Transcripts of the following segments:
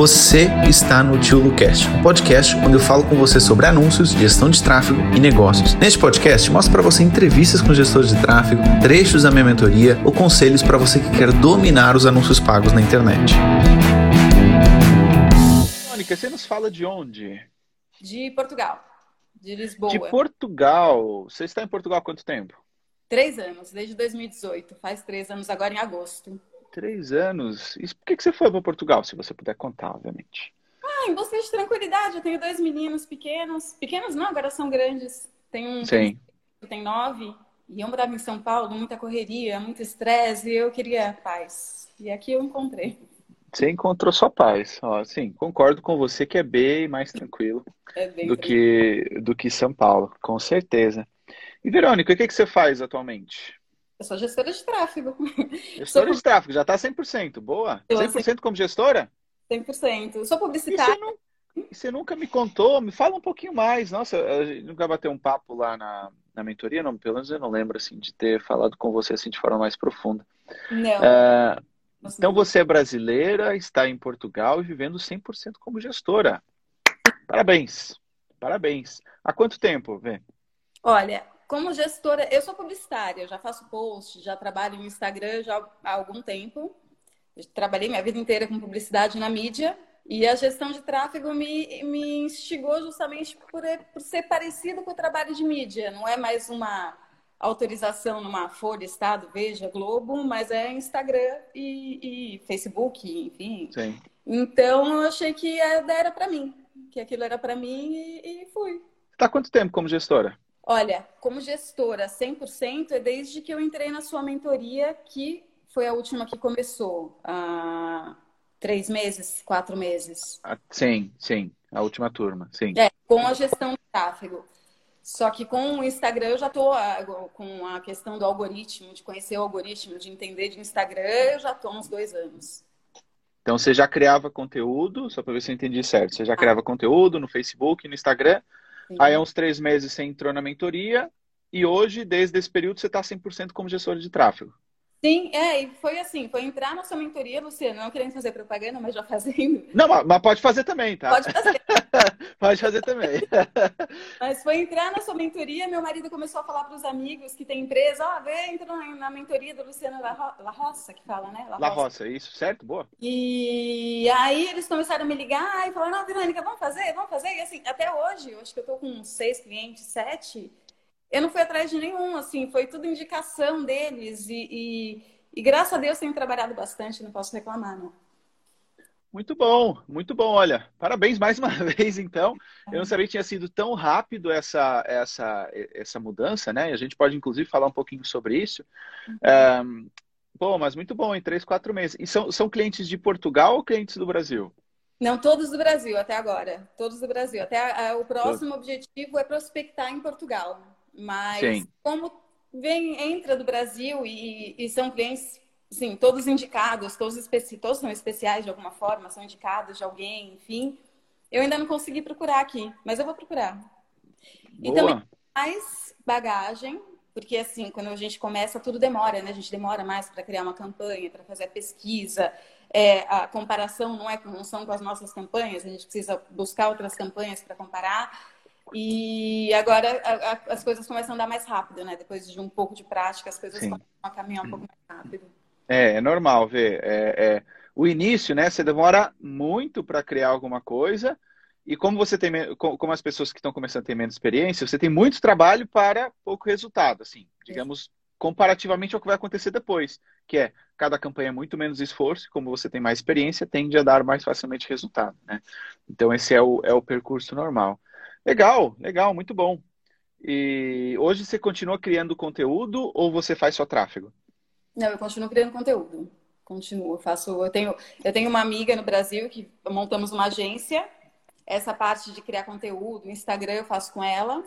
Você está no Tio Lucast, um podcast onde eu falo com você sobre anúncios, gestão de tráfego e negócios. Neste podcast, mostro para você entrevistas com gestores de tráfego, trechos da minha mentoria ou conselhos para você que quer dominar os anúncios pagos na internet. Mônica, você nos fala de onde? De Portugal, de Lisboa. De Portugal. Você está em Portugal há quanto tempo? Três anos, desde 2018. Faz três anos agora em agosto. Três anos. E por que você foi para Portugal, se você puder contar, obviamente? Ah, em busca de tranquilidade. Eu tenho dois meninos pequenos. Pequenos não, agora são grandes. Tem um Sim. que tem nove. E eu morava em São Paulo, muita correria, muito estresse. E eu queria paz. E aqui eu encontrei. Você encontrou sua paz. Ó, sim, concordo com você que é bem mais tranquilo É bem do tranquilo. que, do que São Paulo, com certeza. E Verônica, o que, que você faz atualmente? Eu sou gestora de tráfego. Gestora Sou- de tráfego, já está 100%. Boa. Eu 100% como gestora? 100%. Eu sou publicitária. você, e você nunca me contou, me fala um pouquinho mais. Nossa, gente nunca bateu um papo lá na, na mentoria, não, pelo menos eu não lembro assim de ter falado com você assim de forma mais profunda. Não. Ah, Nossa, então você é brasileira, está em Portugal e vivendo 100% como gestora. Parabéns. Parabéns. Há quanto tempo, Vê? Olha, como gestora, eu sou publicitária, já faço post, já trabalho no Instagram já há algum tempo. Eu trabalhei minha vida inteira com publicidade na mídia e a gestão de tráfego me, me instigou justamente por, por ser parecido com o trabalho de mídia. Não é mais uma autorização numa Folha, Estado, Veja, Globo, mas é Instagram e, e Facebook, enfim. Sim. Então eu achei que era para mim, que aquilo era para mim e, e fui. Está há quanto tempo como gestora? Olha, como gestora 100% é desde que eu entrei na sua mentoria, que foi a última que começou há três meses, quatro meses. Ah, sim, sim. A última turma, sim. É, com a gestão do tráfego. Só que com o Instagram eu já estou com a questão do algoritmo, de conhecer o algoritmo, de entender de Instagram, eu já estou há uns dois anos. Então você já criava conteúdo, só para ver se eu entendi certo. Você já criava conteúdo no Facebook, no Instagram. Sim. Aí há uns três meses você entrou na mentoria. E hoje, desde esse período, você está 100% como gestora de tráfego. Sim, é, e foi assim, foi entrar na sua mentoria, Luciana, não querendo fazer propaganda, mas já fazendo. Não, mas pode fazer também, tá? Pode fazer. Pode fazer também. Mas foi entrar na sua mentoria, meu marido começou a falar para os amigos que tem empresa, ó, vem, entra na, mentoria da Luciana La, Ro La Roça, que fala, né? La Roça, isso, certo? Boa. E aí eles começaram a me ligar e falaram, não, Verônica, vamos fazer, vamos fazer. E assim, até hoje, eu acho que eu tô com seis clientes, sete, eu não fui atrás de nenhum, assim, foi tudo indicação deles e, e, e graças a Deus tenho trabalhado bastante, não posso reclamar, não. Muito bom, muito bom. Olha, parabéns mais uma vez, então. Eu não sabia que tinha sido tão rápido essa, essa, essa mudança, né? E a gente pode, inclusive, falar um pouquinho sobre isso. É, bom, mas muito bom, em três, quatro meses. E são, são clientes de Portugal ou clientes do Brasil? Não, todos do Brasil até agora. Todos do Brasil. Até a, a, o próximo objetivo é prospectar em Portugal. Mas Sim. como vem, entra do Brasil e, e são clientes, sim, todos indicados, todos, especi todos são especiais de alguma forma, são indicados de alguém, enfim. Eu ainda não consegui procurar aqui, mas eu vou procurar. E Boa. também mais bagagem, porque assim, quando a gente começa, tudo demora, né? A gente demora mais para criar uma campanha, para fazer a pesquisa. É, a comparação não, é, não são com as nossas campanhas, a gente precisa buscar outras campanhas para comparar. E agora a, a, as coisas começam a andar mais rápido, né? Depois de um pouco de prática, as coisas Sim. começam a caminhar um pouco mais rápido. É, é normal ver. É, é, o início, né? Você demora muito para criar alguma coisa. E como você tem, como as pessoas que estão começando a ter menos experiência, você tem muito trabalho para pouco resultado, assim, digamos, comparativamente ao que vai acontecer depois, que é cada campanha é muito menos esforço, e como você tem mais experiência, tende a dar mais facilmente resultado, né? Então esse é o, é o percurso normal. Legal, legal, muito bom. E hoje você continua criando conteúdo ou você faz só tráfego? Não, eu continuo criando conteúdo. Continuo, eu faço. Eu tenho, eu tenho uma amiga no Brasil que montamos uma agência. Essa parte de criar conteúdo, Instagram eu faço com ela.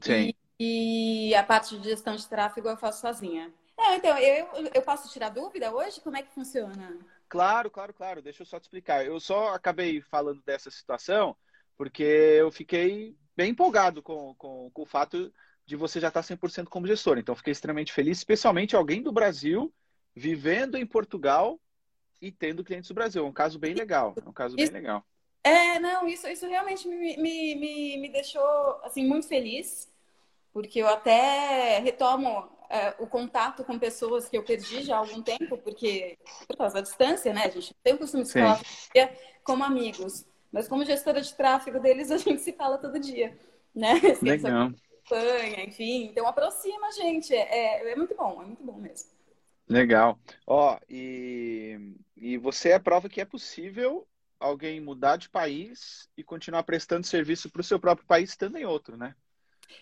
Sim. E, e a parte de gestão de tráfego eu faço sozinha. É, então, eu, eu posso tirar dúvida hoje? Como é que funciona? Claro, claro, claro. Deixa eu só te explicar. Eu só acabei falando dessa situação porque eu fiquei bem empolgado com, com, com o fato de você já estar 100% como gestor. Então, fiquei extremamente feliz, especialmente alguém do Brasil vivendo em Portugal e tendo clientes do Brasil. É um caso bem legal. É um caso bem legal. É, não, isso, isso realmente me, me, me, me deixou assim, muito feliz, porque eu até retomo é, o contato com pessoas que eu perdi já há algum tempo, porque por causa da distância, né? Gente tem o costume de falar como amigos, mas como gestora de tráfego deles, a gente se fala todo dia, né? Legal. Campanha, enfim, então aproxima a gente, é, é muito bom, é muito bom mesmo. Legal. Ó, e, e você é prova que é possível alguém mudar de país e continuar prestando serviço para o seu próprio país estando em outro, né?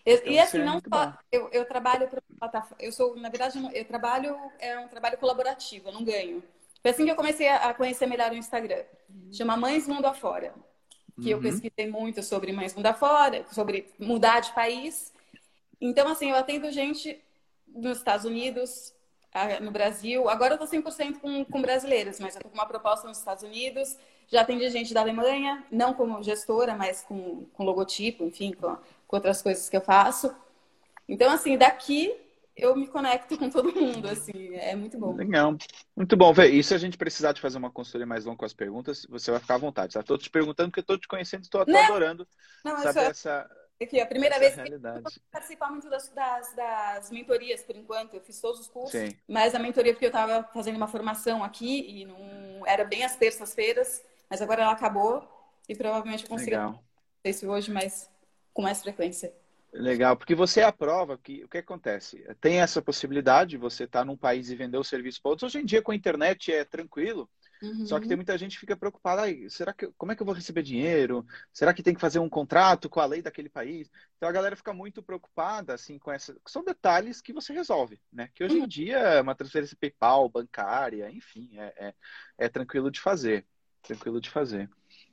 Eu, então, e assim, é não só, eu, eu trabalho para plataforma, eu sou, na verdade, eu trabalho, é um trabalho colaborativo, eu não ganho. Foi assim que eu comecei a conhecer melhor o Instagram. Chama Mães Mundo Afora. Que uhum. eu pesquisei muito sobre Mães Mundo Afora, sobre mudar de país. Então, assim, eu atendo gente nos Estados Unidos, no Brasil. Agora eu tô 100% com, com brasileiros, mas eu tô com uma proposta nos Estados Unidos. Já atendi gente da Alemanha, não como gestora, mas com, com logotipo, enfim, com, com outras coisas que eu faço. Então, assim, daqui eu me conecto com todo mundo, assim, é muito bom. Legal. Muito bom, Vê, E se a gente precisar de fazer uma consultoria mais longa com as perguntas, você vai ficar à vontade, tá? Tô te perguntando porque tô te conhecendo, estou adorando não, saber é... essa Aqui, a primeira vez que eu participar muito das, das, das, mentorias, por enquanto. Eu fiz todos os cursos, Sim. mas a mentoria porque eu estava fazendo uma formação aqui e não era bem às terças-feiras, mas agora ela acabou e provavelmente eu consigo Legal. isso hoje, mas com mais frequência. Legal, porque você é a prova que o que acontece? Tem essa possibilidade, você estar tá num país e vender o serviço para outros. Hoje em dia, com a internet, é tranquilo. Uhum. Só que tem muita gente que fica preocupada, será que como é que eu vou receber dinheiro? Será que tem que fazer um contrato com a lei daquele país? Então a galera fica muito preocupada assim com essa, são detalhes que você resolve, né? Que hoje em uhum. dia é uma transferência PayPal, bancária, enfim, é, é, é tranquilo de fazer, tranquilo de fazer.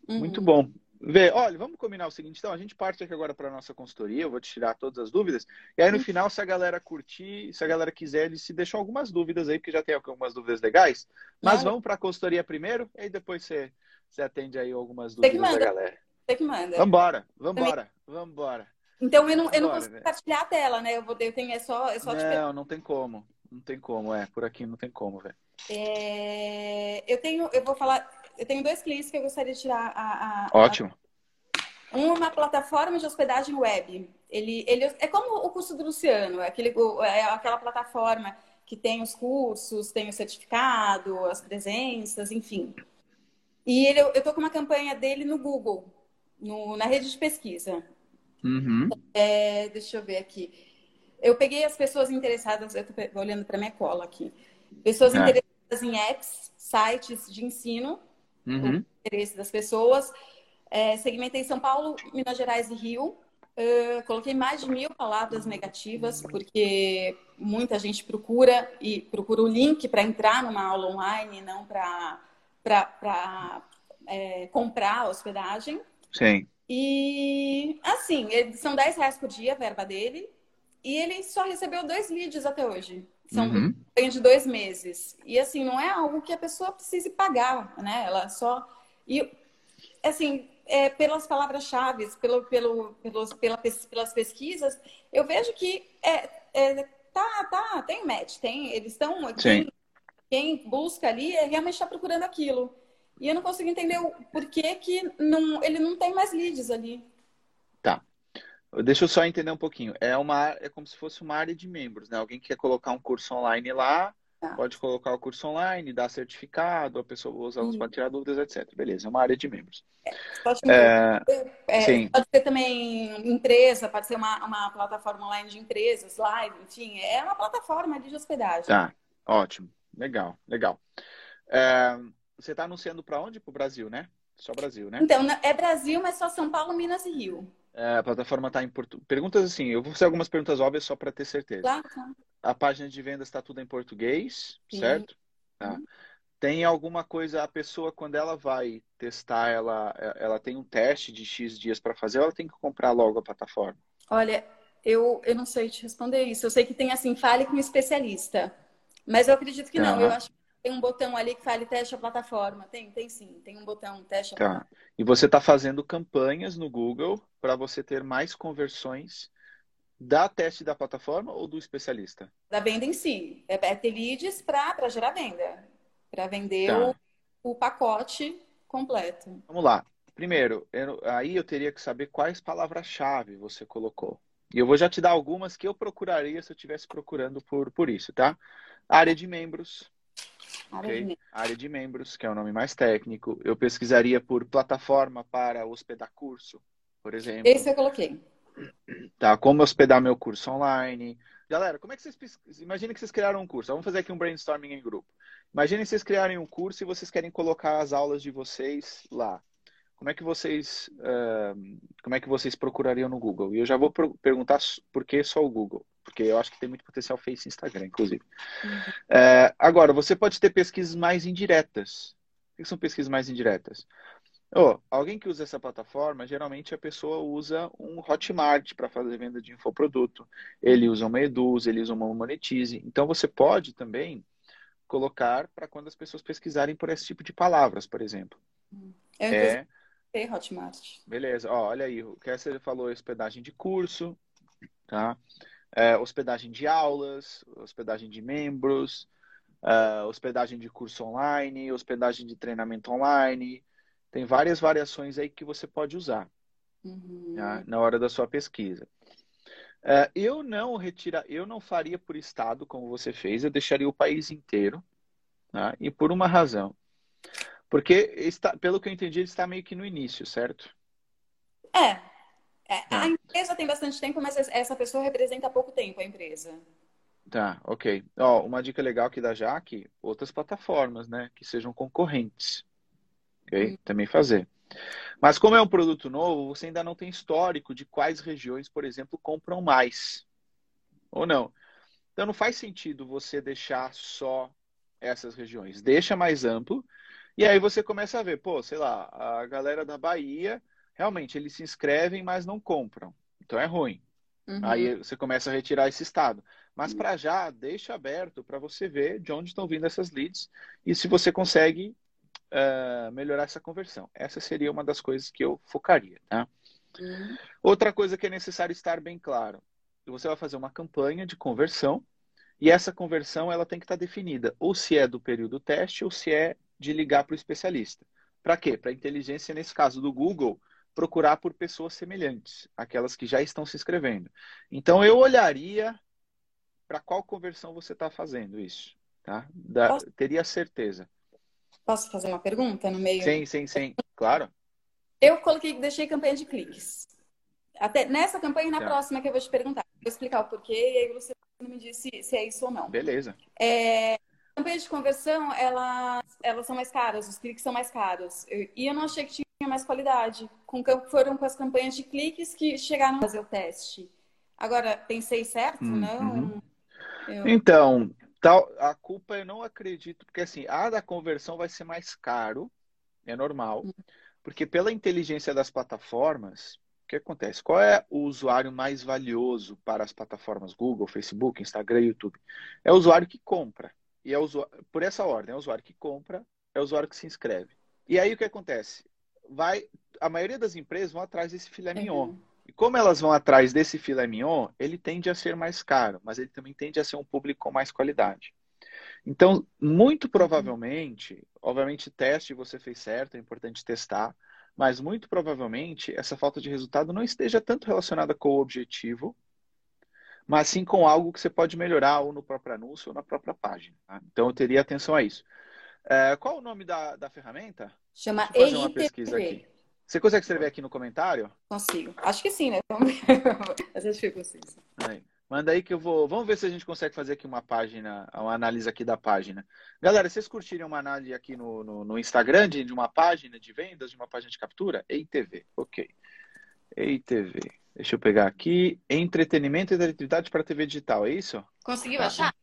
Uhum. Muito bom. Vê, olha, vamos combinar o seguinte, então, a gente parte aqui agora para a nossa consultoria, eu vou te tirar todas as dúvidas, e aí no final, se a galera curtir, se a galera quiser, eles se deixam algumas dúvidas aí, porque já tem algumas dúvidas legais, mas vamos para a consultoria primeiro, e aí depois você, você atende aí algumas dúvidas da galera. Você que manda. Vambora, vambora, vambora. Então eu não, eu não consigo compartilhar a tela, né? Eu, vou, eu tenho, é só, é só Não, não tem como, não tem como, é, por aqui não tem como, velho. É, eu tenho, eu vou falar eu tenho dois clientes que eu gostaria de tirar a. a Ótimo. A, uma plataforma de hospedagem web. Ele, ele é como o curso do Luciano, é, aquele, é aquela plataforma que tem os cursos, tem o certificado, as presenças, enfim. E ele, eu estou com uma campanha dele no Google, no, na rede de pesquisa. Uhum. É, deixa eu ver aqui. Eu peguei as pessoas interessadas, eu estou olhando para minha cola aqui. Pessoas é. interessadas em apps, sites de ensino uhum. o interesse das pessoas. É, segmentei São Paulo, Minas Gerais e Rio. Uh, coloquei mais de mil palavras negativas, porque muita gente procura e procura o link para entrar numa aula online, não para é, comprar a hospedagem. Sim. E assim, são 10 reais por dia a verba dele, e ele só recebeu dois leads até hoje. São uhum. de dois meses. E assim, não é algo que a pessoa precise pagar, né? Ela só. E assim, é, pelas palavras-chave, pelo, pelo, pelos, pela, pelas pesquisas, eu vejo que é, é, tá, tá, tem match, tem, eles estão. Quem, quem busca ali é realmente está procurando aquilo. E eu não consigo entender o porquê que não, ele não tem mais leads ali. Deixa eu só entender um pouquinho. É uma é como se fosse uma área de membros, né? Alguém que quer colocar um curso online lá, tá. pode colocar o curso online, dar certificado, a pessoa usa os para tirar dúvidas, etc. Beleza, é uma área de membros. Pode, é, é, pode ser também empresa, pode ser uma, uma plataforma online de empresas, live, enfim, é uma plataforma de hospedagem. Tá, ótimo, legal, legal. É, você está anunciando para onde? Para o Brasil, né? Só Brasil, né? Então, é Brasil, mas só São Paulo, Minas e Rio. É, a plataforma está em português. Perguntas assim, eu vou fazer algumas perguntas óbvias só para ter certeza. Tá, tá. A página de vendas está tudo em português, Sim. certo? Tá. Uhum. Tem alguma coisa, a pessoa, quando ela vai testar, ela, ela tem um teste de X dias para fazer ou ela tem que comprar logo a plataforma? Olha, eu, eu não sei te responder isso. Eu sei que tem assim, fale com um especialista. Mas eu acredito que não. Eu acho que tem um botão ali que fale teste a plataforma. Tem, tem sim. Tem um botão teste a tá. plataforma. E você está fazendo campanhas no Google para você ter mais conversões da teste da plataforma ou do especialista? Da venda em si. É, é ter leads para gerar venda. Para vender tá. o, o pacote completo. Vamos lá. Primeiro, eu, aí eu teria que saber quais palavras-chave você colocou. E eu vou já te dar algumas que eu procuraria se eu estivesse procurando por, por isso, tá? Área de membros. Área de membros. Área de membros, que é o nome mais técnico. Eu pesquisaria por plataforma para hospedar curso, por exemplo. Esse eu coloquei. Tá? Como hospedar meu curso online. Galera, como é que vocês? Imagina que vocês criaram um curso. Vamos fazer aqui um brainstorming em grupo. Imaginem vocês criarem um curso e vocês querem colocar as aulas de vocês lá. Como é que vocês, uh, como é que vocês procurariam no Google? E eu já vou perguntar por que só o Google, porque eu acho que tem muito potencial Face e Instagram, inclusive. Uhum. Uh, agora, você pode ter pesquisas mais indiretas. O que são pesquisas mais indiretas? Oh, alguém que usa essa plataforma, geralmente a pessoa usa um Hotmart para fazer venda de infoproduto. Ele usa uma Eduz, ele usa uma Monetize. Então você pode também colocar para quando as pessoas pesquisarem por esse tipo de palavras, por exemplo. Eu é Hotmart. Beleza, Ó, olha aí, o Kessler falou hospedagem de curso, tá? É, hospedagem de aulas, hospedagem de membros, uh, hospedagem de curso online, hospedagem de treinamento online. Tem várias variações aí que você pode usar uhum. tá? na hora da sua pesquisa. Uh, eu não retira, eu não faria por estado como você fez, eu deixaria o país inteiro, tá? e por uma razão. Porque, está, pelo que eu entendi, ele está meio que no início, certo? É. é a empresa tem bastante tempo, mas essa pessoa representa pouco tempo a empresa. Tá, ok. Ó, uma dica legal aqui da Jaque, outras plataformas, né? Que sejam concorrentes. Ok? Hum. Também fazer. Mas como é um produto novo, você ainda não tem histórico de quais regiões, por exemplo, compram mais. Ou não. Então não faz sentido você deixar só essas regiões. Deixa mais amplo e aí você começa a ver, pô, sei lá, a galera da Bahia, realmente, eles se inscrevem, mas não compram. Então é ruim. Uhum. Aí você começa a retirar esse estado. Mas uhum. para já, deixa aberto para você ver de onde estão vindo essas leads e se você consegue uh, melhorar essa conversão. Essa seria uma das coisas que eu focaria. Tá? Uhum. Outra coisa que é necessário estar bem claro: você vai fazer uma campanha de conversão e essa conversão ela tem que estar definida, ou se é do período teste ou se é de ligar para o especialista. Para quê? Para a inteligência, nesse caso do Google, procurar por pessoas semelhantes, aquelas que já estão se inscrevendo. Então, eu olharia para qual conversão você está fazendo isso. Tá? Da, Posso... Teria certeza. Posso fazer uma pergunta no meio? Sim, sim, sim. Claro. Eu coloquei, deixei campanha de cliques. Até nessa campanha e na tá. próxima que eu vou te perguntar. Vou explicar o porquê e aí você me diz se, se é isso ou não. Beleza. É, campanhas de conversão, elas, elas são mais caras, os cliques são mais caros. Eu, e eu não achei que tinha mais qualidade. Com, foram com as campanhas de cliques que chegaram a fazer o teste. Agora, pensei certo, uhum. não? Eu... Então, tal, a culpa eu não acredito, porque assim, a da conversão vai ser mais caro, é normal, uhum. porque pela inteligência das plataformas, o que acontece? Qual é o usuário mais valioso para as plataformas Google, Facebook, Instagram e YouTube? É o usuário que compra. E é usuário, por essa ordem, é o usuário que compra, é o usuário que se inscreve. E aí o que acontece? Vai, a maioria das empresas vão atrás desse filé mignon. Uhum. E como elas vão atrás desse filé mignon, ele tende a ser mais caro, mas ele também tende a ser um público com mais qualidade. Então, muito provavelmente, uhum. obviamente, teste você fez certo, é importante testar, mas muito provavelmente essa falta de resultado não esteja tanto relacionada com o objetivo, mas sim com algo que você pode melhorar ou no próprio anúncio ou na própria página. Tá? Então eu teria atenção a isso. É, qual o nome da, da ferramenta? Chama Deixa eu fazer uma pesquisa aqui. Você consegue escrever aqui no comentário? Consigo. Acho que sim, né? Às vezes fica assim. Aí. Manda aí que eu vou. Vamos ver se a gente consegue fazer aqui uma página, uma análise aqui da página. Galera, vocês curtirem uma análise aqui no, no, no Instagram de, de, uma página de vendas, de uma página de captura? EITV, ok. EITV. Deixa eu pegar aqui. Entretenimento e interatividade para TV digital, é isso? Conseguiu tá. achar?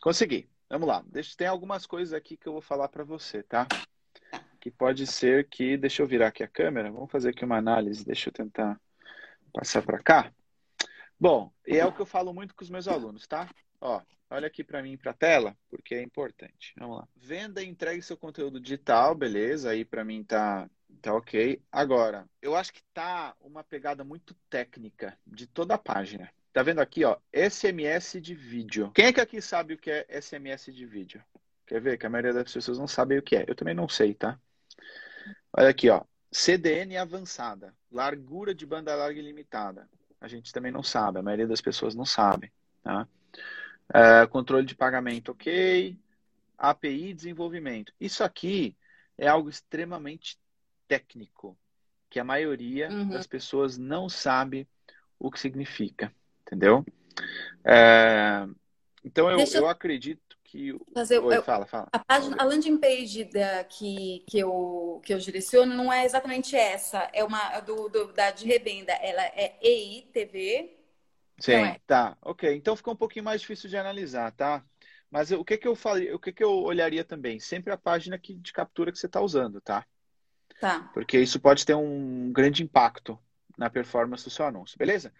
Consegui. Vamos lá. Deixa, tem algumas coisas aqui que eu vou falar para você, tá? Que pode ser que. Deixa eu virar aqui a câmera. Vamos fazer aqui uma análise. Deixa eu tentar passar para cá. Bom, e é o que eu falo muito com os meus alunos, tá? Ó, olha aqui para mim para a tela, porque é importante. Vamos lá. Venda e entregue seu conteúdo digital, beleza? Aí para mim tá Tá ok. Agora, eu acho que tá uma pegada muito técnica de toda a página. Tá vendo aqui, ó? SMS de vídeo. Quem é que aqui sabe o que é SMS de vídeo? Quer ver? Que a maioria das pessoas não sabe o que é. Eu também não sei, tá? Olha aqui, ó. CDN avançada. Largura de banda larga ilimitada. A gente também não sabe. A maioria das pessoas não sabe. Tá? É, controle de pagamento, ok. API desenvolvimento. Isso aqui é algo extremamente técnico, que a maioria uhum. das pessoas não sabe o que significa, entendeu? É, então eu, eu... eu acredito que. Fazer, Oi, eu, fala, fala. A, página, a landing page da, que, que, eu, que eu direciono não é exatamente essa, é uma do, do da de revenda, ela é EITV. Sim, é. tá, ok. Então fica um pouquinho mais difícil de analisar, tá? Mas o que que eu falei, o que que eu olharia também? Sempre a página que, de captura que você está usando, tá? Tá. Porque isso pode ter um grande impacto na performance do seu anúncio, beleza?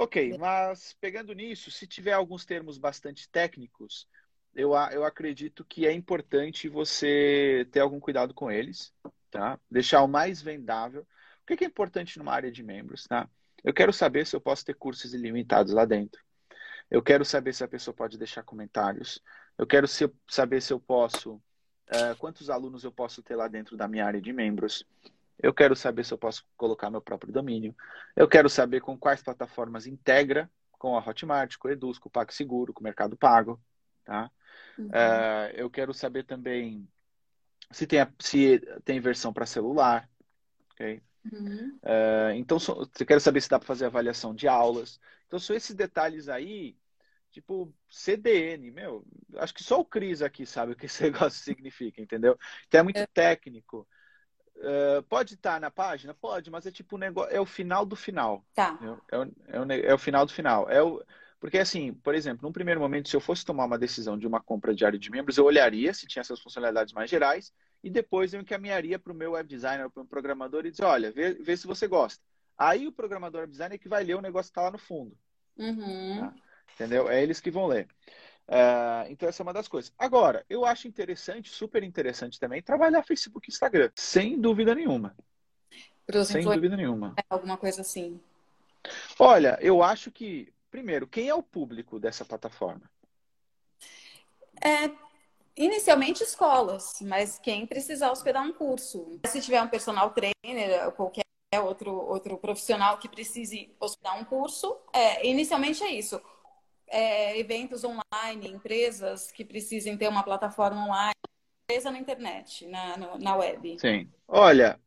Ok, mas pegando nisso, se tiver alguns termos bastante técnicos, eu, eu acredito que é importante você ter algum cuidado com eles, tá? Deixar o mais vendável. O que é importante numa área de membros, tá? Eu quero saber se eu posso ter cursos ilimitados lá dentro. Eu quero saber se a pessoa pode deixar comentários. Eu quero se, saber se eu posso, uh, quantos alunos eu posso ter lá dentro da minha área de membros. Eu quero saber se eu posso colocar meu próprio domínio. Eu quero saber com quais plataformas integra com a Hotmart, com o Eduz, com o PagSeguro, com o Mercado Pago, tá? Uhum. Uh, eu quero saber também se tem, a, se tem versão para celular. Okay? Uhum. Uh, então, so, quer saber se dá para fazer avaliação de aulas. Então, são esses detalhes aí, tipo CDN, meu, acho que só o Cris aqui sabe o que esse negócio significa, entendeu? Então, é muito é. técnico. Uh, pode estar tá na página? Pode, mas é tipo um negócio, é o final do final. Tá. É, é, o, é, o, é o final do final. É o, porque, assim, por exemplo, num primeiro momento, se eu fosse tomar uma decisão de uma compra de área de membros, eu olharia se tinha essas funcionalidades mais gerais e depois eu encaminharia para o meu web designer, para o programador e dizer, olha, vê, vê, se você gosta. Aí o programador web designer é que vai ler o negócio que está lá no fundo. Uhum. Tá? Entendeu? É eles que vão ler. Uh, então, essa é uma das coisas. Agora, eu acho interessante, super interessante também, trabalhar Facebook e Instagram. Sem dúvida nenhuma. Sem dúvida nenhuma. Alguma coisa assim. Olha, eu acho que primeiro, quem é o público dessa plataforma? É, inicialmente escolas, mas quem precisar hospedar um curso. Se tiver um personal trainer ou qualquer outro, outro profissional que precise hospedar um curso, é, inicialmente é isso. É, eventos online, empresas que precisem ter uma plataforma online, empresa na internet, na, na web. Sim. Olha,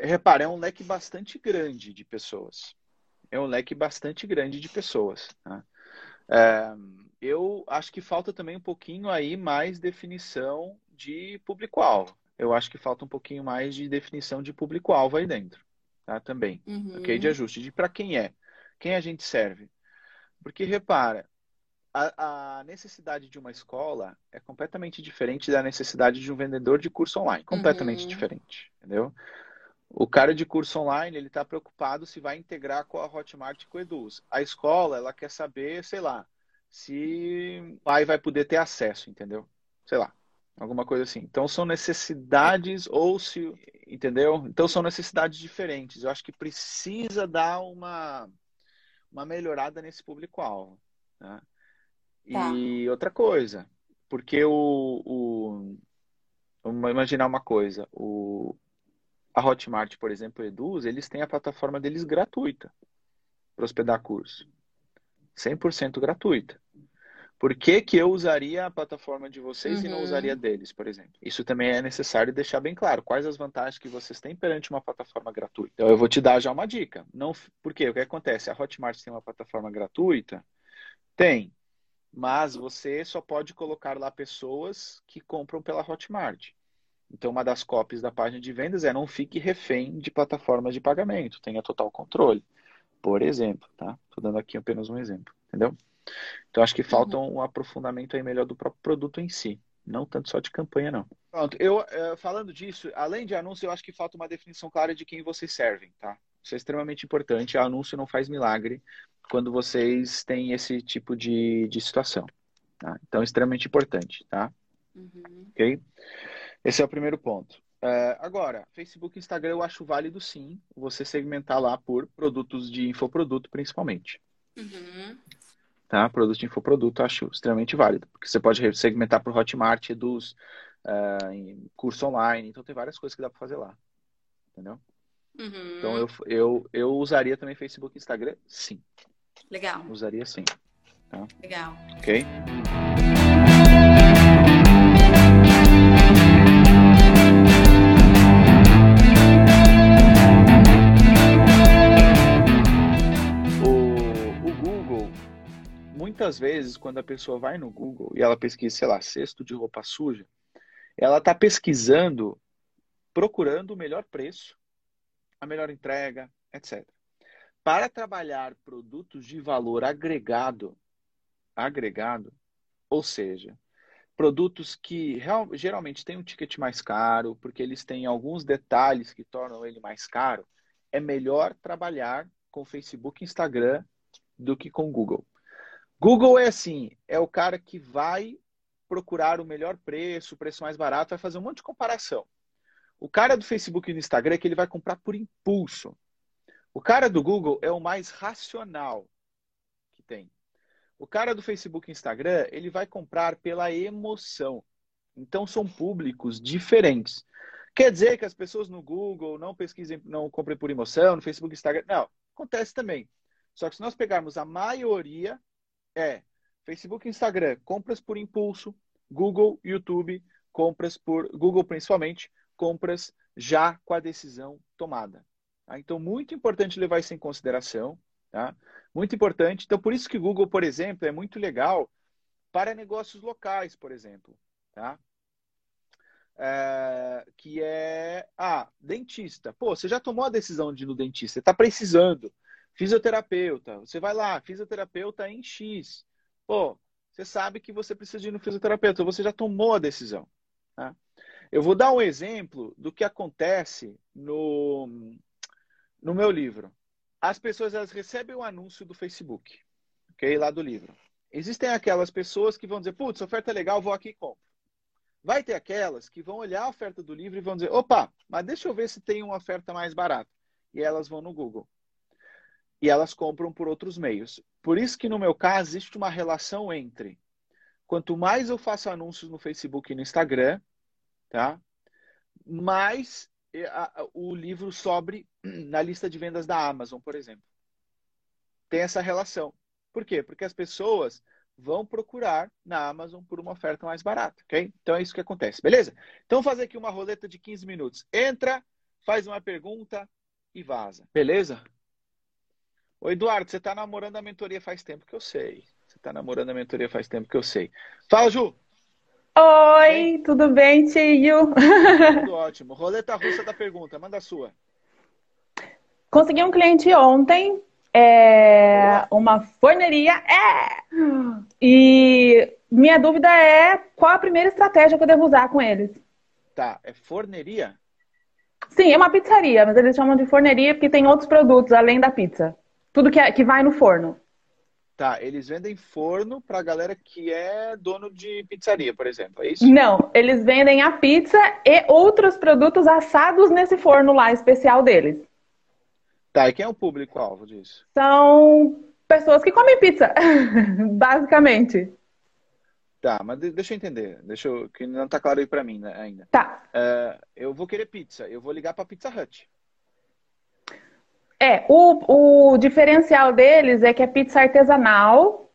repara, é um leque bastante grande de pessoas é um leque bastante grande de pessoas. Tá? É, eu acho que falta também um pouquinho aí mais definição de público-alvo. Eu acho que falta um pouquinho mais de definição de público-alvo aí dentro, tá? Também, uhum. ok? De ajuste, de para quem é, quem a gente serve. Porque repara, a, a, necessidade de uma escola é completamente diferente da necessidade de um vendedor de curso online, completamente uhum. diferente, entendeu? O cara de curso online, ele está preocupado se vai integrar com a Hotmart e com o Eduz. A escola, ela quer saber, sei lá, se o pai vai poder ter acesso, entendeu? Sei lá, alguma coisa assim. Então são necessidades ou se, entendeu? Então são necessidades diferentes. Eu acho que precisa dar uma uma melhorada nesse público-alvo. Né? E tá. outra coisa, porque o, o vamos imaginar uma coisa, o a Hotmart, por exemplo, Eduz, eles têm a plataforma deles gratuita para hospedar curso. 100% gratuita. Por que, que eu usaria a plataforma de vocês uhum. e não uhum. usaria deles, por exemplo? Isso também é necessário deixar bem claro. Quais as vantagens que vocês têm perante uma plataforma gratuita? Então, eu vou te dar já uma dica. Não, por quê? O que acontece? A Hotmart tem uma plataforma gratuita? Tem. Mas você só pode colocar lá pessoas que compram pela Hotmart. Então, uma das copies da página de vendas é não fique refém de plataformas de pagamento, tenha total controle. Por exemplo, tá? Estou dando aqui apenas um exemplo, entendeu? Então, acho que falta uhum. um aprofundamento aí melhor do próprio produto em si, não tanto só de campanha, não. Pronto, eu, eh, falando disso, além de anúncio, eu acho que falta uma definição clara de quem vocês servem, tá? Isso é extremamente importante. Anúncio não faz milagre quando vocês têm esse tipo de, de situação. Tá? Então, é extremamente importante, tá? Uhum. Ok? Esse é o primeiro ponto. É, agora, Facebook e Instagram eu acho válido sim você segmentar lá por produtos de infoproduto, principalmente. Uhum. tá? Produto de infoproduto, acho extremamente válido, porque você pode segmentar por Hotmart, Eduz, uh, curso online, então tem várias coisas que dá para fazer lá, entendeu? Uhum. Então eu, eu, eu usaria também Facebook e Instagram, sim. Legal. Usaria sim. Tá? Legal. Ok? muitas vezes, quando a pessoa vai no Google e ela pesquisa, sei lá, cesto de roupa suja, ela está pesquisando, procurando o melhor preço, a melhor entrega, etc. Para trabalhar produtos de valor agregado, agregado, ou seja, produtos que real, geralmente têm um ticket mais caro, porque eles têm alguns detalhes que tornam ele mais caro, é melhor trabalhar com Facebook e Instagram do que com Google. Google é assim, é o cara que vai procurar o melhor preço, o preço mais barato, vai fazer um monte de comparação. O cara do Facebook e do Instagram é que ele vai comprar por impulso. O cara do Google é o mais racional que tem. O cara do Facebook e Instagram, ele vai comprar pela emoção. Então são públicos diferentes. Quer dizer que as pessoas no Google não pesquisem, não comprem por emoção, no Facebook e Instagram. Não, acontece também. Só que se nós pegarmos a maioria é Facebook e Instagram, compras por impulso, Google, YouTube, compras por Google principalmente, compras já com a decisão tomada. Tá? Então, muito importante levar isso em consideração. Tá? Muito importante. Então, por isso que Google, por exemplo, é muito legal para negócios locais, por exemplo. Tá? É, que é, ah, dentista. Pô, você já tomou a decisão de ir no dentista, você está precisando. Fisioterapeuta, você vai lá, fisioterapeuta em X. Pô, você sabe que você precisa ir no fisioterapeuta, você já tomou a decisão. Tá? Eu vou dar um exemplo do que acontece no, no meu livro. As pessoas elas recebem o um anúncio do Facebook, ok? Lá do livro. Existem aquelas pessoas que vão dizer, putz, oferta é legal, vou aqui e compro. Vai ter aquelas que vão olhar a oferta do livro e vão dizer, opa, mas deixa eu ver se tem uma oferta mais barata. E elas vão no Google e elas compram por outros meios. Por isso que no meu caso existe uma relação entre quanto mais eu faço anúncios no Facebook e no Instagram, tá? Mais o livro sobre na lista de vendas da Amazon, por exemplo. Tem essa relação. Por quê? Porque as pessoas vão procurar na Amazon por uma oferta mais barata, ok? Então é isso que acontece, beleza? Então vou fazer aqui uma roleta de 15 minutos. Entra, faz uma pergunta e vaza, beleza? Ô, Eduardo, você está namorando a mentoria faz tempo que eu sei. Você está namorando a mentoria faz tempo que eu sei. Fala, Ju! Oi, tudo bem, tio? Tudo ótimo. Roleta russa da pergunta, manda a sua. Consegui um cliente ontem, é, uma forneria, é! E minha dúvida é qual a primeira estratégia que eu devo usar com eles? Tá, é forneria? Sim, é uma pizzaria, mas eles chamam de forneria porque tem outros produtos além da pizza. Tudo que, é, que vai no forno. Tá, eles vendem forno pra galera que é dono de pizzaria, por exemplo, é isso? Não, eles vendem a pizza e outros produtos assados nesse forno lá especial deles. Tá, e quem é o público-alvo disso? São pessoas que comem pizza, basicamente. Tá, mas deixa eu entender, deixa eu, que não tá claro aí pra mim né, ainda. Tá. Uh, eu vou querer pizza, eu vou ligar pra Pizza Hut. É, o, o diferencial deles é que é pizza artesanal,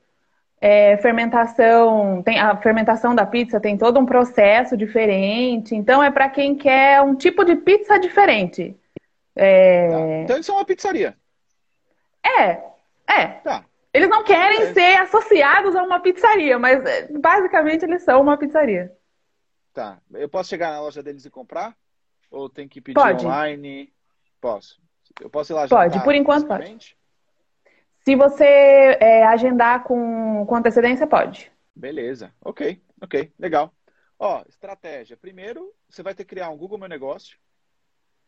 é, fermentação, tem a fermentação da pizza tem todo um processo diferente, então é para quem quer um tipo de pizza diferente. É... Tá. Então eles são uma pizzaria. É, é. Tá. Eles não querem é. ser associados a uma pizzaria, mas é, basicamente eles são uma pizzaria. Tá. Eu posso chegar na loja deles e comprar? Ou tem que pedir Pode. online? Posso. Eu posso ir lá Pode, por enquanto pode. Se você é, agendar com, com antecedência, pode. Beleza, ok, ok, legal. Ó, estratégia. Primeiro, você vai ter que criar um Google Meu Negócio,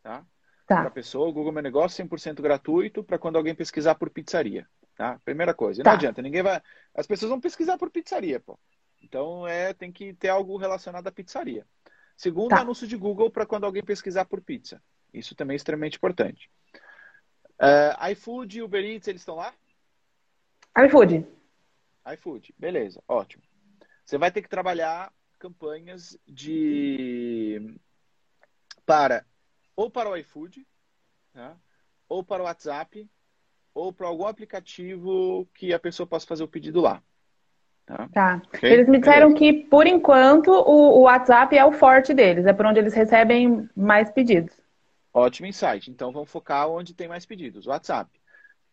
tá? Tá. Para pessoa, o Google Meu Negócio 100% gratuito para quando alguém pesquisar por pizzaria, tá? Primeira coisa. Tá. Não adianta, ninguém vai... As pessoas vão pesquisar por pizzaria, pô. Então, é, tem que ter algo relacionado à pizzaria. Segundo, tá. anúncio de Google para quando alguém pesquisar por pizza. Isso também é extremamente importante. Uh, iFood e Uber Eats, eles estão lá? iFood. iFood, beleza, ótimo. Você vai ter que trabalhar campanhas de para ou para o iFood, né? ou para o WhatsApp, ou para algum aplicativo que a pessoa possa fazer o pedido lá. Tá. tá. Okay? Eles me disseram Beleza. que, por enquanto, o, o WhatsApp é o forte deles, é por onde eles recebem mais pedidos. Ótimo insight. Então vamos focar onde tem mais pedidos. WhatsApp.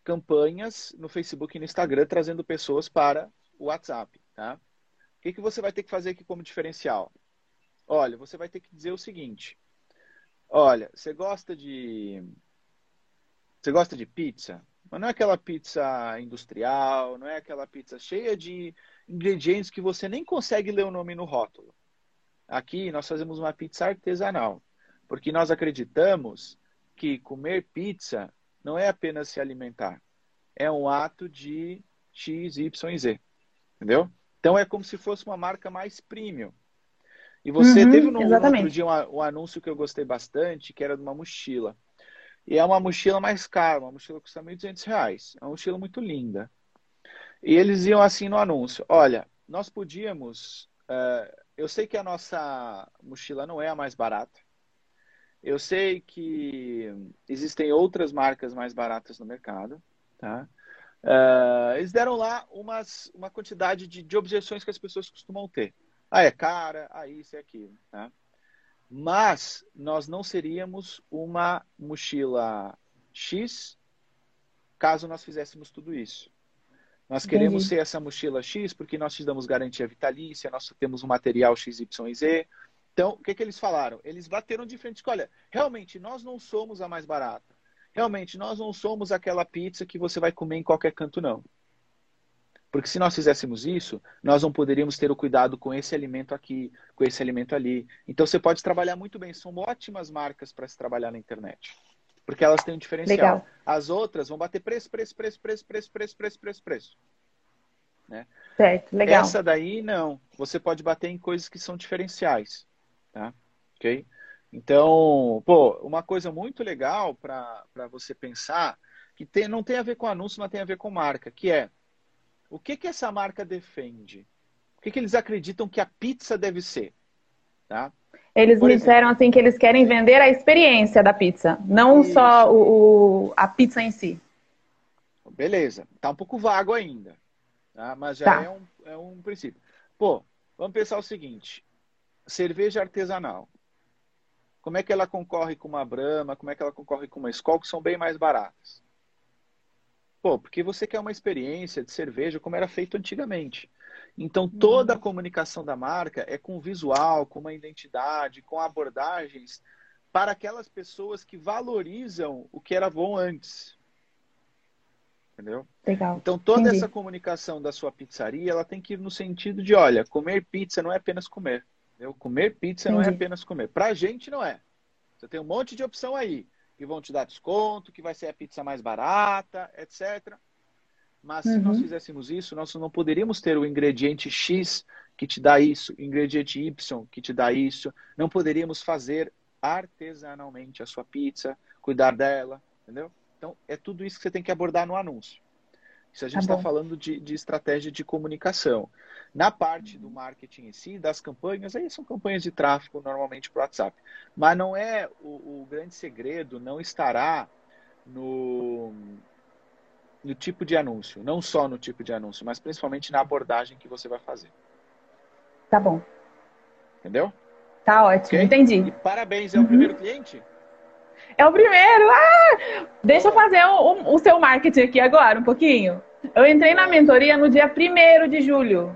Campanhas no Facebook e no Instagram trazendo pessoas para o WhatsApp. Tá? O que, que você vai ter que fazer aqui como diferencial? Olha, você vai ter que dizer o seguinte. Olha, você gosta de. Você gosta de pizza? Mas não é aquela pizza industrial, não é aquela pizza cheia de ingredientes que você nem consegue ler o nome no rótulo. Aqui nós fazemos uma pizza artesanal, porque nós acreditamos que comer pizza não é apenas se alimentar, é um ato de X, Y e Z. Entendeu? Então é como se fosse uma marca mais premium. E você uhum, teve no, no outro dia um, um, anúncio que eu gostei bastante, que era de uma mochila. E é uma mochila mais cara, uma mochila que custa R$ 1.200. É uma mochila muito linda. E eles iam assim no anúncio: olha, nós podíamos. Uh, eu sei que a nossa mochila não é a mais barata. Eu sei que existem outras marcas mais baratas no mercado, tá? Uh, eles deram lá umas, uma quantidade de, de objeções que as pessoas costumam ter. Ah, é cara, ah, isso e aquilo. Tá? Mas nós não seríamos uma mochila X caso nós fizéssemos tudo isso. Nós queremos Entendi. ser essa mochila X porque nós te damos garantia vitalícia, nós temos um material X, Y e Z. Então, o que, que eles falaram? Eles bateram de frente. Olha, realmente, nós não somos a mais barata. Realmente, nós não somos aquela pizza que você vai comer em qualquer canto, não. Porque se nós fizéssemos isso, nós não poderíamos ter o cuidado com esse alimento aqui, com esse alimento ali. Então você pode trabalhar muito bem. São ótimas marcas para se trabalhar na internet. Porque elas têm um diferencial. Legal. As outras vão bater preço, preço, preço, preço, preço, preço, preço, preço, preço. Né? Certo, legal. Essa daí não. Você pode bater em coisas que são diferenciais. Tá? Ok? Então, pô, uma coisa muito legal para você pensar, que tem, não tem a ver com anúncio, mas tem a ver com marca, que é o que, que essa marca defende? O que, que eles acreditam que a pizza deve ser? Tá? Eles Por me exemplo, disseram assim que eles querem vender a experiência da pizza, não isso. só o, o, a pizza em si. Beleza, tá um pouco vago ainda, tá? mas já tá. é, um, é um princípio. Pô, vamos pensar o seguinte: cerveja artesanal. Como é que ela concorre com uma Brahma? Como é que ela concorre com uma Skol, que são bem mais baratas? Pô, porque você quer uma experiência de cerveja como era feito antigamente. Então, toda a uhum. comunicação da marca é com visual, com uma identidade, com abordagens para aquelas pessoas que valorizam o que era bom antes. Entendeu? Legal. Então, toda Entendi. essa comunicação da sua pizzaria, ela tem que ir no sentido de, olha, comer pizza não é apenas comer. Entendeu? Comer pizza Entendi. não é apenas comer. Pra gente não é. Você tem um monte de opção aí. Que vão te dar desconto, que vai ser a pizza mais barata, etc. Mas uhum. se nós uhum. fizéssemos isso, nós não poderíamos ter o ingrediente X que te dá isso, o ingrediente Y que te dá isso. Não poderíamos fazer artesanalmente a sua pizza, cuidar dela, entendeu? Então, é tudo isso que você tem que abordar no anúncio. Isso a gente está tá falando de, de, estratégia de comunicação. Na parte do marketing em si, das campanhas, aí são campanhas de tráfego normalmente para o WhatsApp. Mas não é o, o, grande segredo, não estará no, no tipo de anúncio. Não só no tipo de anúncio, mas principalmente na abordagem que você vai fazer. Tá bom. Entendeu? Tá ótimo, okay? entendi. E parabéns, é o uhum. primeiro cliente? É o primeiro! Ah! Deixa eu fazer o, o, seu marketing aqui agora, um pouquinho. Eu entrei na mentoria no dia 1 de julho.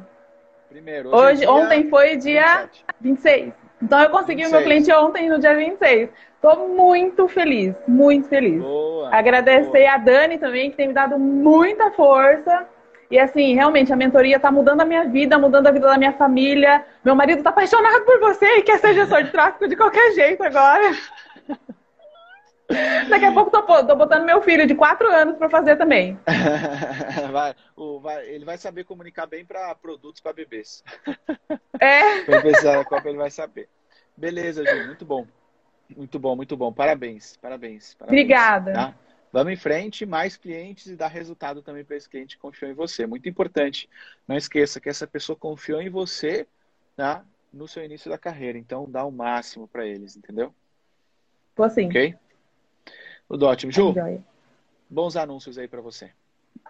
Primeiro. Hoje, Hoje é dia... ontem foi dia 27. 26. Então eu consegui 26. o meu cliente ontem no dia 26. Estou muito feliz, muito feliz. Boa, Agradecer boa. a Dani também, que tem me dado muita força. E assim, realmente, a mentoria está mudando a minha vida, mudando a vida da minha família. Meu marido está apaixonado por você e quer ser gestor de tráfego de qualquer jeito agora. Daqui a pouco tô, tô botando meu filho de quatro anos para fazer também. vai, o, vai, ele vai saber comunicar bem para produtos para bebês. É. Para precisar Copa, ele vai saber. Beleza, Ju, muito bom. Muito bom, muito bom. Parabéns, parabéns. parabéns Obrigada. Tá? Vamos em frente, mais clientes e dar resultado também para esse cliente que confiou em você. Muito importante. Não esqueça que essa pessoa confiou em você tá? no seu início da carreira. Então, dá o máximo para eles, entendeu? Tô sim. Ok? Tudo ótimo. Ju, bons anúncios aí para você.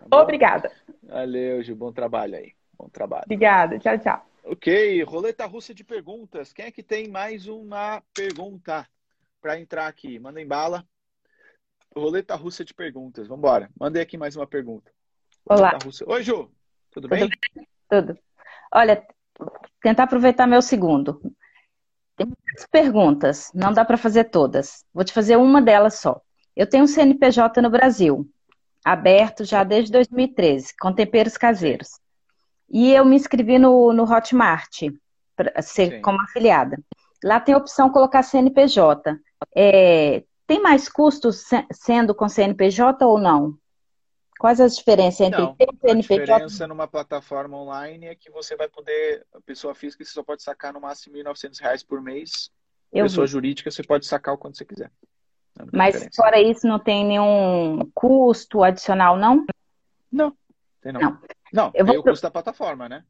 Tá Obrigada. Valeu, Ju. Bom trabalho aí. Bom trabalho. Obrigada. Tchau, tchau. Ok, roleta russa de perguntas. Quem é que tem mais uma pergunta para entrar aqui? Manda em bala. Roleta russa de perguntas. Vamos embora. Mandei aqui mais uma pergunta. Olá. Oi, Ju. Tudo, Tudo bem? Tudo. Olha, tentar aproveitar meu segundo. Tem muitas perguntas, não dá para fazer todas. Vou te fazer uma delas só. Eu tenho um CNPJ no Brasil, aberto já desde 2013, com temperos caseiros. E eu me inscrevi no, no Hotmart, para ser Sim. como afiliada. Lá tem a opção colocar CNPJ. É, tem mais custos sendo com CNPJ ou não? Quais as diferenças entre não, ter CNPJ? A diferença numa plataforma online é que você vai poder, a pessoa física você só pode sacar no máximo R$ 1.900 por mês. Eu pessoa vi. jurídica você pode sacar o quanto você quiser. Mas diferença. fora isso não tem nenhum custo adicional, não? Não, tem não. Não, não eu tem vou... o custo da plataforma, né?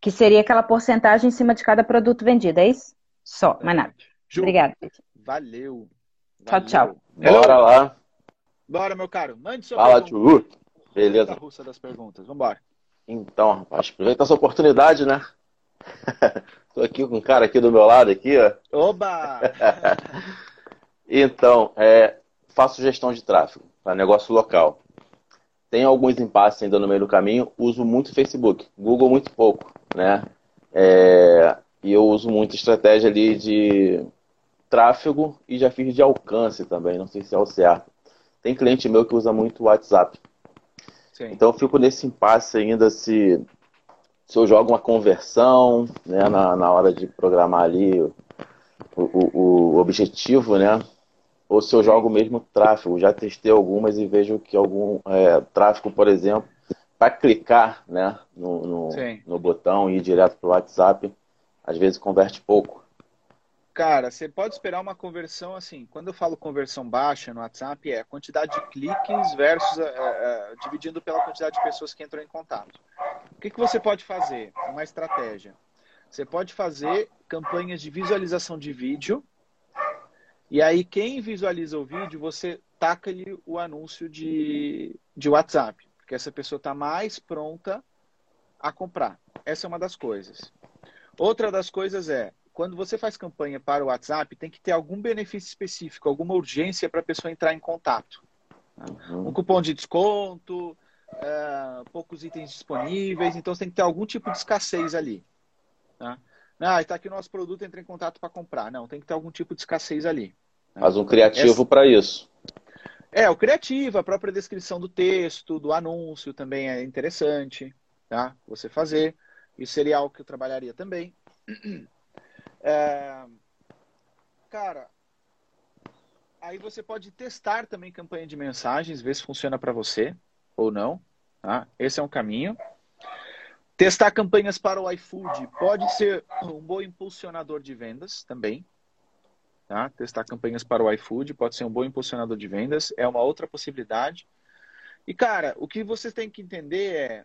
Que seria aquela porcentagem em cima de cada produto vendido, é isso? Só, mais nada. Ju, Obrigada. Valeu. Tchau, tchau. Bora lá. Bora, meu caro. Mande sua Fala, pergunta. Tio. Beleza. russa das perguntas. Vambora. Então, rapaz, aproveita essa oportunidade, né? Tô aqui com um cara aqui do meu lado, aqui, ó. Oba! então, é, faço gestão de tráfego para negócio local. Tenho alguns impasses ainda no meio do caminho. Uso muito Facebook, Google muito pouco, né? É, e eu uso muito estratégia ali de tráfego e já fiz de alcance também, não sei se é o certo. Tem cliente meu que usa muito WhatsApp. Sim. Então eu fico nesse impasse ainda se, se eu jogo uma conversão né, na, na hora de programar ali o, o, o objetivo, né? Ou se eu jogo mesmo tráfego. Já testei algumas e vejo que algum é, tráfego, por exemplo, para clicar né, no, no, no botão e ir direto para o WhatsApp, às vezes converte pouco. Cara, você pode esperar uma conversão assim. Quando eu falo conversão baixa no WhatsApp, é a quantidade de cliques versus é, é, dividindo pela quantidade de pessoas que entram em contato. O que, que você pode fazer? Uma estratégia. Você pode fazer campanhas de visualização de vídeo. E aí, quem visualiza o vídeo, você taca-lhe o anúncio de, de WhatsApp. Porque essa pessoa está mais pronta a comprar. Essa é uma das coisas. Outra das coisas é quando você faz campanha para o WhatsApp, tem que ter algum benefício específico, alguma urgência para a pessoa entrar em contato. Uhum. Um cupom de desconto, é, poucos itens disponíveis, então tem que ter algum tipo de escassez ali. Tá? Ah, está aqui o nosso produto, entra em contato para comprar. Não, tem que ter algum tipo de escassez ali. Tá? Faz um criativo Essa... para isso. É, o criativo, a própria descrição do texto, do anúncio também é interessante, tá? Você fazer. Isso seria algo que eu trabalharia também. É, cara, aí você pode testar também campanha de mensagens, ver se funciona para você ou não. Tá? Esse é um caminho. Testar campanhas para o iFood pode ser um bom impulsionador de vendas também. Tá? Testar campanhas para o iFood pode ser um bom impulsionador de vendas, é uma outra possibilidade. E, cara, o que você tem que entender é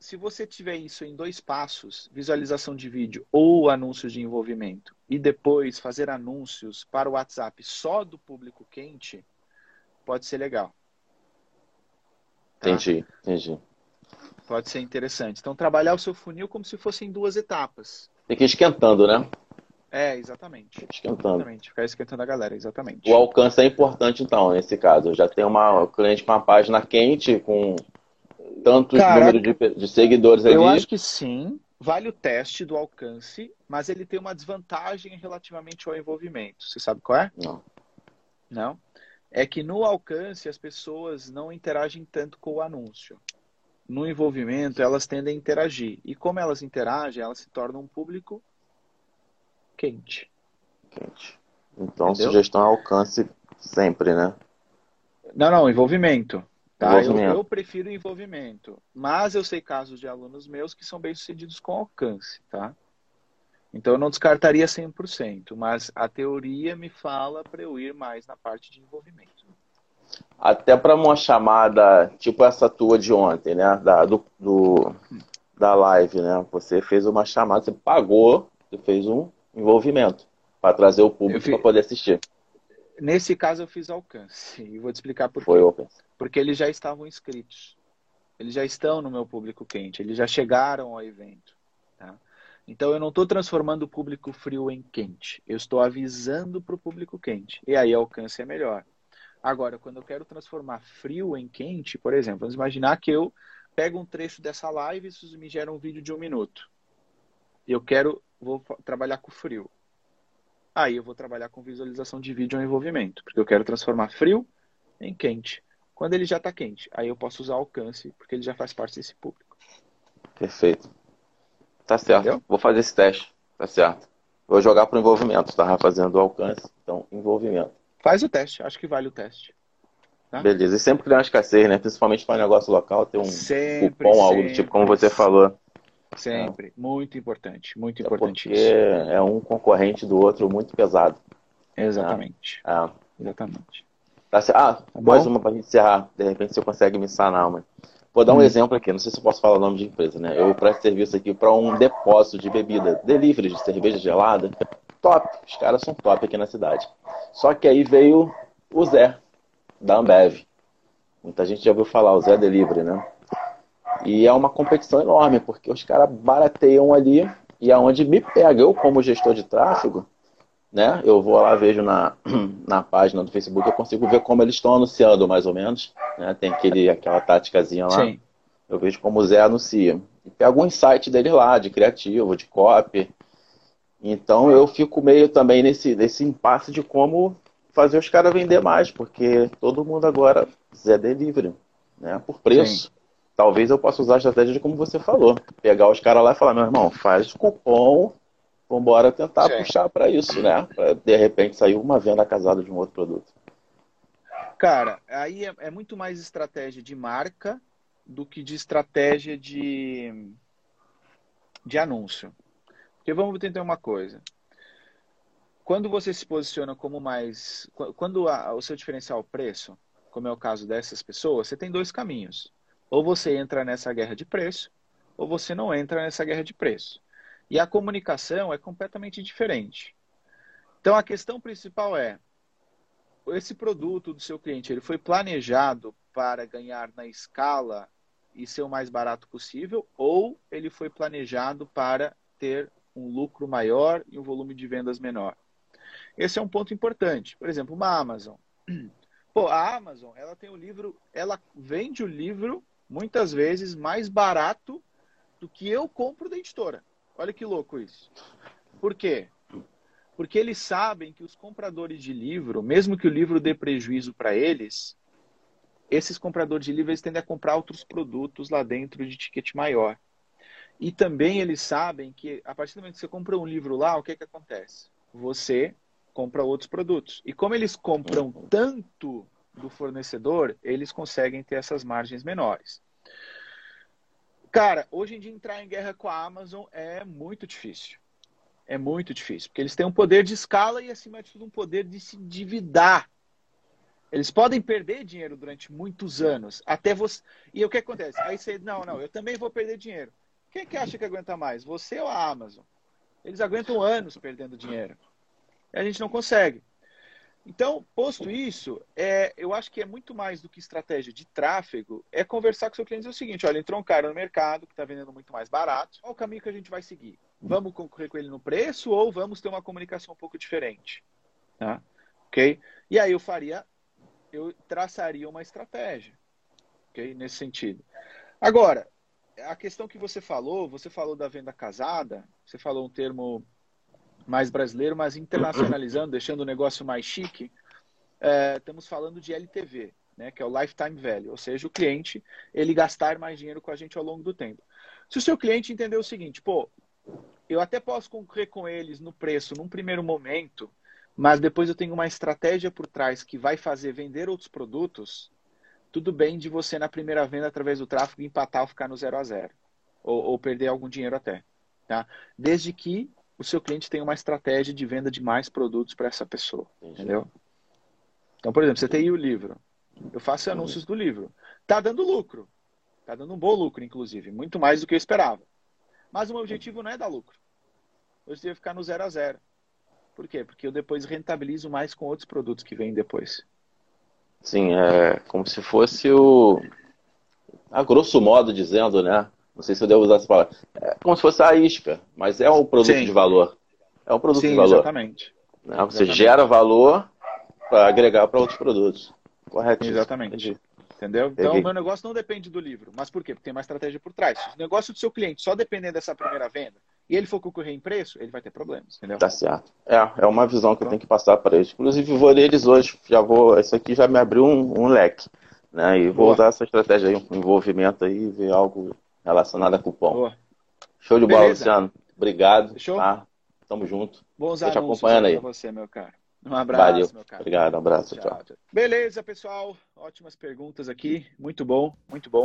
se você tiver isso em dois passos, visualização de vídeo ou anúncios de envolvimento, e depois fazer anúncios para o WhatsApp só do público quente, pode ser legal. Tá? Entendi, entendi. Pode ser interessante. Então, trabalhar o seu funil como se fosse em duas etapas. Tem que ir esquentando, né? É, exatamente. Esquentando. Exatamente. Ficar esquentando a galera, exatamente. O alcance é importante, então, nesse caso. Eu já tenho uma cliente com uma página quente, com tantos Caraca, número de, de seguidores ali? Eu acho que sim. Vale o teste do alcance, mas ele tem uma desvantagem relativamente ao envolvimento. Você sabe qual é? Não. Não? É que no alcance as pessoas não interagem tanto com o anúncio. No envolvimento, elas tendem a interagir. E como elas interagem, elas se tornam um público quente. Quente. Então, Entendeu? sugestão é alcance sempre, né? Não, não, envolvimento. Tá? Eu, eu, prefiro envolvimento, mas eu sei casos de alunos meus que são bem sucedidos com alcance, tá? Então eu não descartaria 100%, mas a teoria me fala para eu ir mais na parte de envolvimento. Até para uma chamada, tipo essa tua de ontem, né? Da, do, do, da live, né? Você fez uma chamada, você pagou, você fez um envolvimento para trazer o público fiz... para poder assistir. Nesse caso eu fiz alcance e vou te explicar por Foi quê. Open. Porque eles já estavam inscritos. Eles já estão no meu público quente, eles já chegaram ao evento. Tá? Então eu não estou transformando o público frio em quente. Eu estou avisando para o público quente. E aí alcance é melhor. Agora, quando eu quero transformar frio em quente, por exemplo, vamos imaginar que eu pego um trecho dessa live e isso me gera um vídeo de um minuto. Eu quero, vou trabalhar com frio. Aí eu vou trabalhar com visualização de vídeo ou envolvimento, porque eu quero transformar frio em quente. Quando ele já está quente, aí eu posso usar alcance, porque ele já faz parte desse público. Perfeito. Tá certo. Entendeu? Vou fazer esse teste. Tá certo. Vou jogar para o envolvimento. Estava fazendo alcance, então envolvimento. Faz o teste, acho que vale o teste. Tá? Beleza. E sempre criar uma escassez, né? Principalmente para negócio local, ter um sempre, cupom, algo do tipo, como você falou. Sempre. É. Muito importante. Muito importante porque isso. É um concorrente do outro muito pesado. Exatamente. É. Exatamente. Tá, ah, tá mais uma para gente encerrar. De repente você consegue me sanar, mas. Vou dar um hum. exemplo aqui, não sei se eu posso falar o nome de empresa, né? Eu presto serviço aqui para um depósito de bebida, delivery de cerveja gelada. Top, os caras são top aqui na cidade. Só que aí veio o Zé, da Ambev. Muita gente já ouviu falar, o Zé Delivery, né? E é uma competição enorme, porque os caras barateiam ali e aonde me pega, eu como gestor de tráfego, né? Eu vou lá, vejo na, na página do Facebook, eu consigo ver como eles estão anunciando, mais ou menos. Né? Tem aquele, aquela táticazinha lá. Sim. Eu vejo como o Zé anuncia. E pego um insight dele lá, de criativo, de copy. Então eu fico meio também nesse, nesse impasse de como fazer os caras vender mais, porque todo mundo agora Zé Delivery, né? Por preço. Sim. Talvez eu possa usar a estratégia de como você falou. Pegar os caras lá e falar, meu irmão, faz cupom Vamos embora tentar Sim. puxar para isso, né? Para de repente sair uma venda casada de um outro produto. Cara, aí é, é, muito mais estratégia de marca do que de estratégia de, de anúncio. Porque vamos entender uma coisa. Quando você se posiciona como mais. Quando a, o seu diferencial preço, como é o caso dessas pessoas, você tem dois caminhos. Ou você entra nessa guerra de preço, ou você não entra nessa guerra de preço. E a comunicação é completamente diferente. Então a questão principal é: esse produto do seu cliente ele foi planejado para ganhar na escala e ser o mais barato possível, ou ele foi planejado para ter um lucro maior e um volume de vendas menor? Esse é um ponto importante. Por exemplo, uma Amazon. Pô, a Amazon, ela tem o livro, ela vende o livro muitas vezes mais barato do que eu compro da editora. Olha que louco isso. Por quê? Porque eles sabem que os compradores de livro, mesmo que o livro dê prejuízo para eles, esses compradores de livro eles tendem a comprar outros produtos lá dentro de ticket maior. E também eles sabem que a partir do momento que você compra um livro lá, o que, que acontece? Você compra outros produtos. E como eles compram tanto do fornecedor, eles conseguem ter essas margens menores. Cara, hoje em dia entrar em guerra com a Amazon é muito difícil. É muito difícil, porque eles têm um poder de escala e, acima de tudo, um poder de se endividar. Eles podem perder dinheiro durante muitos anos, até você. E o que acontece? Aí você, não, não, eu também vou perder dinheiro. Quem que acha que aguenta mais? Você ou a Amazon? Eles aguentam anos perdendo dinheiro. E a gente não consegue. Então, posto isso, é, eu acho que é muito mais do que estratégia de tráfego, é conversar com o seu cliente e dizer o seguinte, olha, entrou um cara no mercado que está vendendo muito mais barato, qual o caminho que a gente vai seguir? Vamos concorrer com ele no preço ou vamos ter uma comunicação um pouco diferente? Tá? Ok? E aí eu faria, eu traçaria uma estratégia, ok? Nesse sentido. Agora, a questão que você falou, você falou da venda casada, você falou um termo mais brasileiro, mas internacionalizando, deixando o negócio mais chique, é, estamos falando de LTV, né, que é o Lifetime Value, ou seja, o cliente ele gastar mais dinheiro com a gente ao longo do tempo. Se o seu cliente entender o seguinte, pô, eu até posso concorrer com eles no preço num primeiro momento, mas depois eu tenho uma estratégia por trás que vai fazer vender outros produtos, tudo bem de você na primeira venda através do tráfego empatar ou ficar no zero a zero ou, ou perder algum dinheiro até, tá? Desde que o seu cliente tem uma estratégia de venda de mais produtos para essa pessoa. Entendi. Entendeu? Então, por exemplo, você tem aí o livro. Eu faço anúncios do livro. Tá dando lucro. Tá dando um bom lucro, inclusive. Muito mais do que eu esperava. Mas o meu objetivo não é dar lucro. Eu objetivo é ficar no zero a zero. Por quê? Porque eu depois rentabilizo mais com outros produtos que vêm depois. Sim, é como se fosse o. A grosso modo dizendo, né? Não sei se eu devo usar essa palavra. É como se fosse a isca, mas é um produto Sim. de valor. É um produto Sim, de valor. Exatamente. Né? Você exatamente. gera valor para agregar para outros produtos. Correto. Exatamente. Entendi. Entendeu? Então, meu negócio não depende do livro. Mas por quê? Porque tem uma estratégia por trás. Se o negócio do seu cliente só depender dessa primeira venda e ele for concorrer em preço, ele vai ter problemas. Entendeu? Tá certo. É, é uma visão que eu tenho que passar para eles. Inclusive, vou ler eles hoje. Já vou. Isso aqui já me abriu um, um leque. Né? E vou Boa. usar essa estratégia aí, um envolvimento aí ver algo relacionado a cupom. Boa. Show de bola, Beleza. Luciano. Obrigado. Fechou? Tá? Tamo junto. Bons Tô te acompanhando aí. você, meu cara. Um abraço, Valeu. meu cara. Obrigado, um abraço. tchau. tchau. Beleza, pessoal. Ótimas perguntas aqui. Muito bom, muito bom.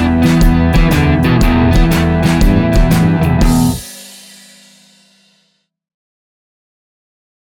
Bye.